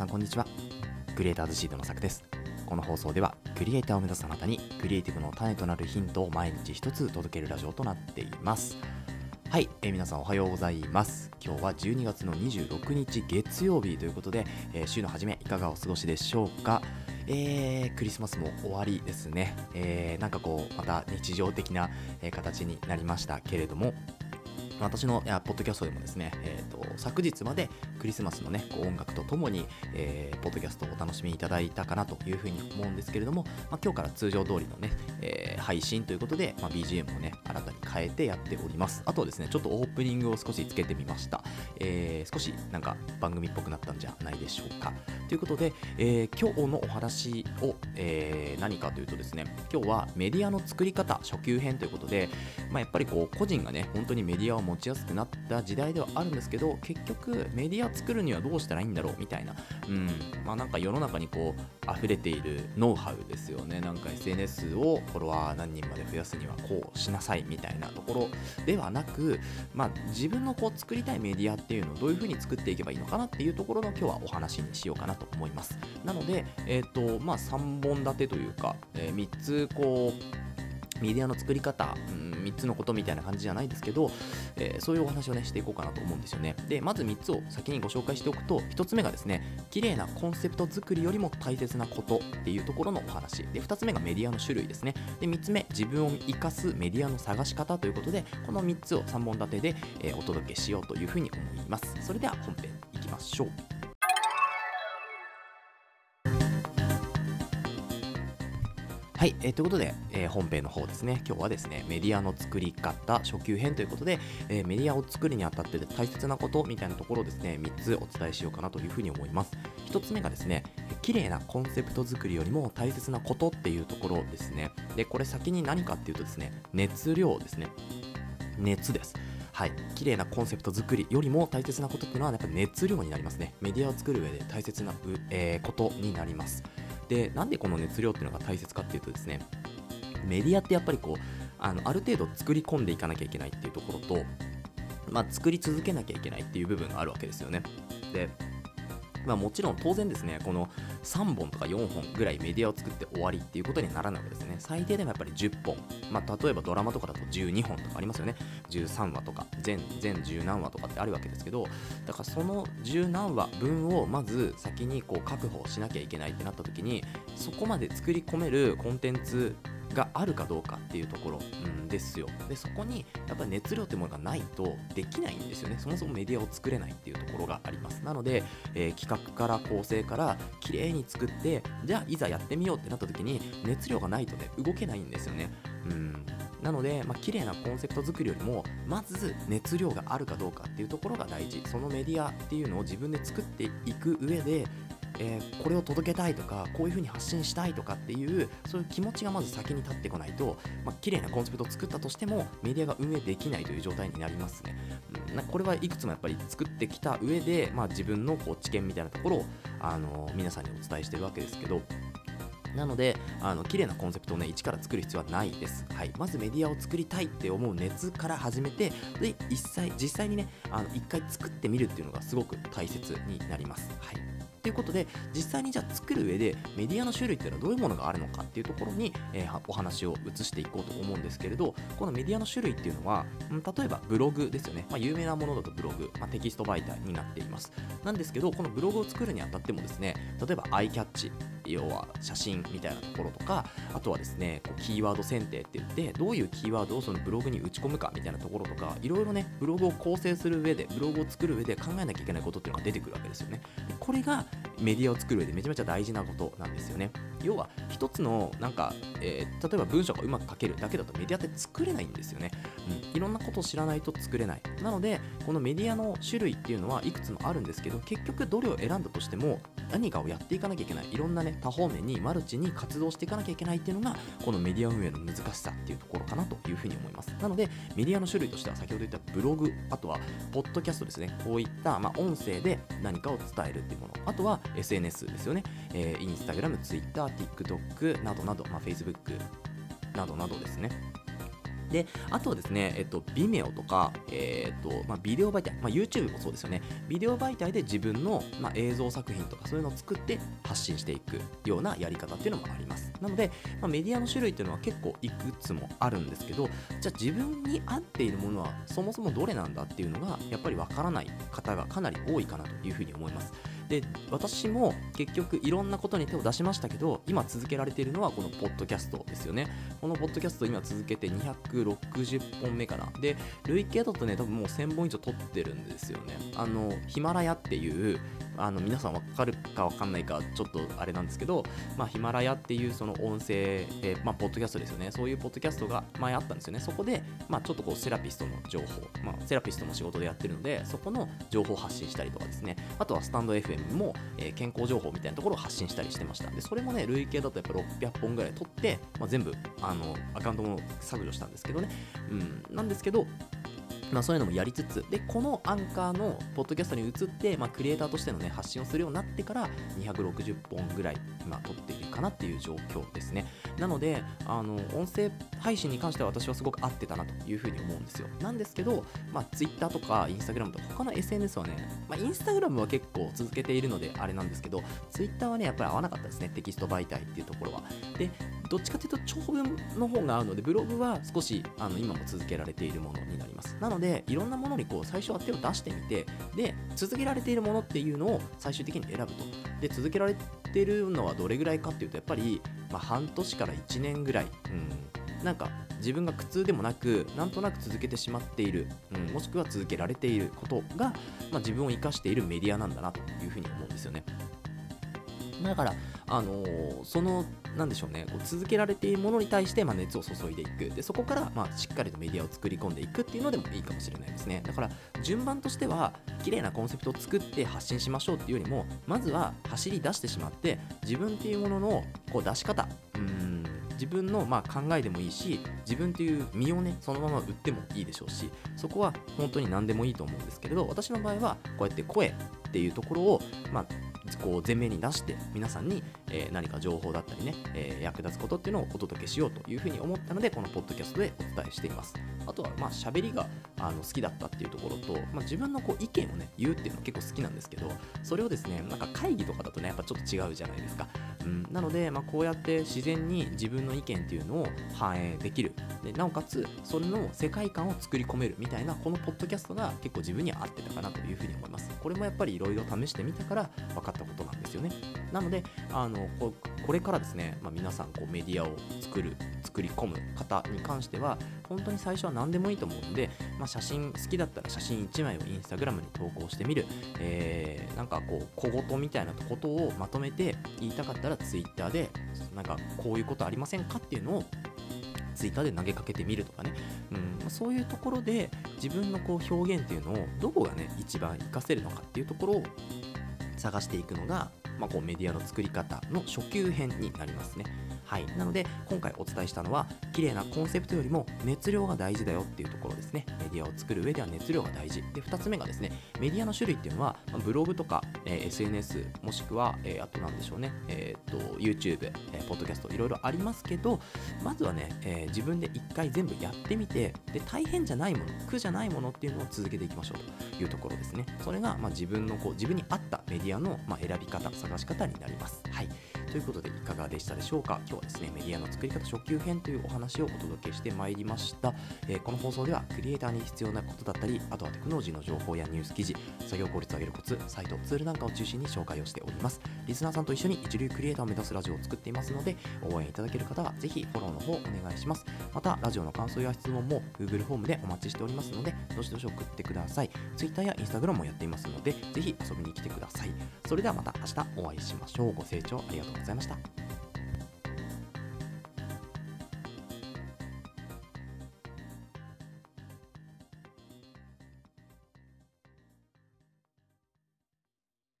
さんこんにちは。クリエイターズシードのさくです。この放送ではクリエイターを目指すあなたにクリエイティブの種となるヒントを毎日一つ届けるラジオとなっています。はい、えー皆さんおはようございます。今日は12月の26日月曜日ということで、えー週の初めいかがお過ごしでしょうか？えークリスマスも終わりですね、えーなんかこうまた日常的な、え形になりましたけれども私のやポッドキャストでもですね、えー、と昨日までクリスマスの、ね、音楽とともに、えーポッドキャストをお楽しみいただいたかなというふうに思うんですけれども、まあ、今日から通常通りの、ねえー配信ということで、まあ、BGM を、ね、新た変えてやっております。あとはですねちょっとオープニングを少しつけてみました、えー少しなんか番組っぽくなったんじゃないでしょうか。ということで、えー今日のお話を、えー何かというとですね今日はメディアの作り方初級編ということで、まあ、やっぱりこう個人がね本当にメディアを持ちやすくなった時代ではあるんですけど結局メディア作るにはどうしたらいいんだろうみたいな。うんまあなんか世の中にこう溢れているノウハウですよね。なんか SNS をフォロワー何人まで増やすにはこうしなさいみたいな。ところではなくまあ自分のこう作りたいメディアっていうのをどういうふうに作っていけばいいのかなっていうところの今日はお話にしようかなと思います。なのでえー、とまあ3本立てというか、え3つこうメディアの作り方、うん、3つのことみたいな感じじゃないですけど、えーそういうお話をねしていこうかなと思うんですよね。でまず3つを先にご紹介しておくと1つ目がですね綺麗なコンセプト作りよりも大切なことっていうところのお話。で2つ目がメディアの種類ですね。で3つ目自分を生かすメディアの探し方ということでこの3つを3本立てで、えーお届けしようというふうに思います。それでは本編いきましょう。はい、えーということで、えー本編の方ですね、今日はですね、メディアの作り方初級編ということで、えーメディアを作るにあたって大切なことみたいなところをですね、3つお伝えしようかなというふうに思います。1つ目がですね、綺麗なコンセプト作りよりも大切なことっていうところですね。で、これ先に何かっていうとですね、熱量ですね。熱です。はい、綺麗なコンセプト作りよりも大切なことっていうのはやっぱ熱量になりますね。メディアを作る上で大切な、えことになります。で、なんでこの熱量っていうのが大切かっていうとですね、メディアってやっぱりこうあのある程度作り込んでいかなきゃいけないっていうところと、まあ、作り続けなきゃいけないっていう部分があるわけですよね。でまあ、もちろん当然ですね、この3本とか4本ぐらいメディアを作って終わりっていうことにはならないわけですね。最低でもやっぱり10本、まあ、例えばドラマとかだと12本とかありますよね。13話とか、全全10何話とかってあるわけですけど、だからその10何話分をまず先にこう確保しなきゃいけないってなった時に、そこまで作り込めるコンテンツがあるかどうかっていうところ、うん、ですよ。でそこにやっぱり熱量っていうものがないとできないんですよね。そもそもメディアを作れないっていうところがあります。なので、えー企画から構成から綺麗に作ってじゃあいざやってみようってなった時に熱量がないとね動けないんですよね。うん。なので、まあ綺麗なコンセプト作りよりもまず熱量があるかどうかっていうところが大事。そのメディアっていうのを自分で作っていく上でえーこれを届けたいとかこういう風に発信したいとかっていうそういう気持ちがまず先に立ってこないと、まあ綺麗なコンセプトを作ったとしてもメディアが運営できないという状態になりますね。なこれはいくつもやっぱり作ってきた上で、まあ、自分のこう知見みたいなところを、あの皆さんにお伝えしてるわけですけどなので、あの綺麗なコンセプトをね、一から作る必要はないです。はい。まずメディアを作りたいって思う熱から始めて、で、実際、実際にね、あの、一回作ってみるっていうのがすごく大切になります。はい。ということで、実際にじゃあ作る上でメディアの種類っていうのはどういうものがあるのかっていうところに、えーお話を移していこうと思うんですけれど、このメディアの種類っていうのは、うん例えばブログですよね。まあ、有名なものだとブログ、まあ、テキスト媒体になっています。なんですけど、このブログを作るにあたってもですね、例えばアイキャッチ、要は写真みたいなところとか、あとはですね、こうキーワード選定って言って、どういうキーワードをそのブログに打ち込むかみたいなところとか、いろいろね、ブログを構成する上で、ブログを作る上で考えなきゃいけないことっていうのが出てくるわけですよね。でこれがメディアを作る上でめちゃめちゃ大事なことなんですよね。要は、一つの、なんか、えー例えば文章がうまく書けるだけだとメディアって作れないんですよね。うん、いろんなことを知らないと作れない。なので、このメディアの種類っていうのはいくつもあるんですけど、結局どれを選んだとしても、何かをやっていかなきゃいけない。いろんなね、多方面にマルチに活動していかなきゃいけないっていうのが、このメディア運営の難しさっていうところかなというふうに思います。なので、メディアの種類としては、先ほど言ったブログ、あとは、ポッドキャストですね。こういった、まあ、音声で何かを伝えるっていうもの。あとは、SNS ですよね。えー、インスタグラム、ツイッター、TikTok などなど、まあ、Facebook などなどですね。で、あとはですね、えっと、Vimeo とか、えー、っと、まあ、ビデオ媒体、まあ、YouTube もそうですよね。ビデオ媒体で自分の、まあ、映像作品とかそういうのを作って発信していくようなやり方っていうのもあります。なので、まあ、メディアの種類っていうのは結構いくつもあるんですけど、じゃあ自分に合っているものはそもそもどれなんだっていうのが、やっぱりわからない方がかなり多いかなというふうに思います。で私も結局いろんなことに手を出しましたけど今続けられているのはこのポッドキャストですよね。このポッドキャスト今続けて260本目かな。で累計だとね多分もう1000本以上撮ってるんですよね。あのヒマラヤっていうあの皆さん分かるか分かんないかちょっとあれなんですけど、まあ、ヒマラヤっていうその音声、えー、まあ、ポッドキャストですよね。そういうポッドキャストが前あったんですよね。そこで、まあ、ちょっとこうセラピストの情報、まあ、セラピストの仕事でやってるのでそこの情報を発信したりとかですね。あとはスタンド FM も、えー、健康情報みたいなところを発信したりしてました。でそれもね累計だとやっぱ600本ぐらい取って、まあ、全部あのアカウントも削除したんですけどね、うん、なんですけどまあ、そういうのもやりつつ、で、このアンカーのポッドキャストに移って、まあ、クリエイターとしてのね、発信をするようになってから、260本ぐらい、今、撮っているかなっていう状況ですね。なので、あの、音声配信に関しては私はすごく合ってたなというふうに思うんですよ。なんですけど、まあ、Twitter とか Instagram とか他の SNS はね、まあ、Instagram は結構続けているのであれなんですけど、Twitter はね、やっぱり合わなかったですね。テキスト媒体っていうところは。で、どっちかというと長文の方が合うので、ブログは少し、あの、今も続けられているものになります。なので、いろんなものにこう、最初は手を出してみて、で、続けられているものっていうのを最終的に選ぶと。で、続けられてるのはどれぐらいかっていうと、やっぱり、まあ、半年から1年ぐらい、うん、なんか自分が苦痛でもなくなんとなく続けてしまっている、うん、もしくは続けられていることが、まあ、自分を生かしているメディアなんだなというふうに思うんですよね。だから、あのー、その、なんでしょうね、こう続けられているものに対して、まあ、熱を注いでいく。で、そこから、まあ、しっかりとメディアを作り込んでいくっていうのでもいいかもしれないですね。だから、順番としては、綺麗なコンセプトを作って発信しましょうっていうよりも、まずは走り出してしまって、自分っていうもののこう出し方、うん自分のまあ考えでもいいし自分という身をねそのまま売ってもいいでしょうしそこは本当に何でもいいと思うんですけれど私の場合はこうやって声っていうところを、まあ、こう前面に出して皆さんに、え、何か情報だったりね、え、役立つことっていうのをお届けしようというふうに思ったのでこのポッドキャストでお伝えしています。あとはまあ喋りがあの好きだったっていうところと、まあ、自分のこう意見をね言うっていうのは結構好きなんですけどそれをですねなんか会議とかだとねやっぱちょっと違うじゃないですか、うん、なので、まあ、こうやって自然に自分の意見っていうのを反映できる。でなおかつそれの世界観を作り込めるみたいなこのポッドキャストが結構自分には合ってたかなというふうに思います。これもやっぱりいろいろ試してみたから分かったことなんですよね。なのであのここれからですね、まあ、皆さんこうメディアを作る作り込む方に関しては本当に最初は何でもいいと思うんで、まあ、写真好きだったら写真1枚をインスタグラムに投稿してみる、えー、なんかこう小言みたいなことをまとめて言いたかったら Twitter でなんかこういうことありませんかっていうのをツイッターで投げかけてみるとかね、うん、そういうところで自分のこう表現っていうのをどこがね一番活かせるのかっていうところを探していくのが、まあ、こうメディアの作り方の初級編になりますね。はい。なので、今回お伝えしたのは、綺麗なコンセプトよりも熱量が大事だよっていうところですね。メディアを作る上では熱量が大事。で、2つ目がですね、メディアの種類っていうのは、ブログとか、えー、SNS、もしくは、えー、あとなんでしょうね、えっ、と、YouTube、えー、ポッドキャスト、いろいろありますけど、まずはね、え自分で一回全部やってみて、で、大変じゃないもの、苦じゃないものっていうのを続けていきましょうというところですね。それが、まあ、自分のこう、自分に合ったメディアの、まあ、選び方、探し方になります。はい。ということでいかがでしたでしょうか？今日ですねメディアの作り方初級編というお話をお届けしてまいりました、えー、この放送ではクリエイターに必要なことだったりあとはテクノロジーの情報やニュース記事作業効率を上げるコツサイトツールなんかを中心に紹介をしております。リスナーさんと一緒に一流クリエイターを目指すラジオを作っていますので応援いただける方はぜひフォローの方お願いします。またラジオの感想や質問も Google フォームでお待ちしておりますのでどしどし送ってください。Twitter や Instagram もやっていますのでぜひ遊びに来てください。それではまた明日お会いしましょう。ご清聴ありがとうございました。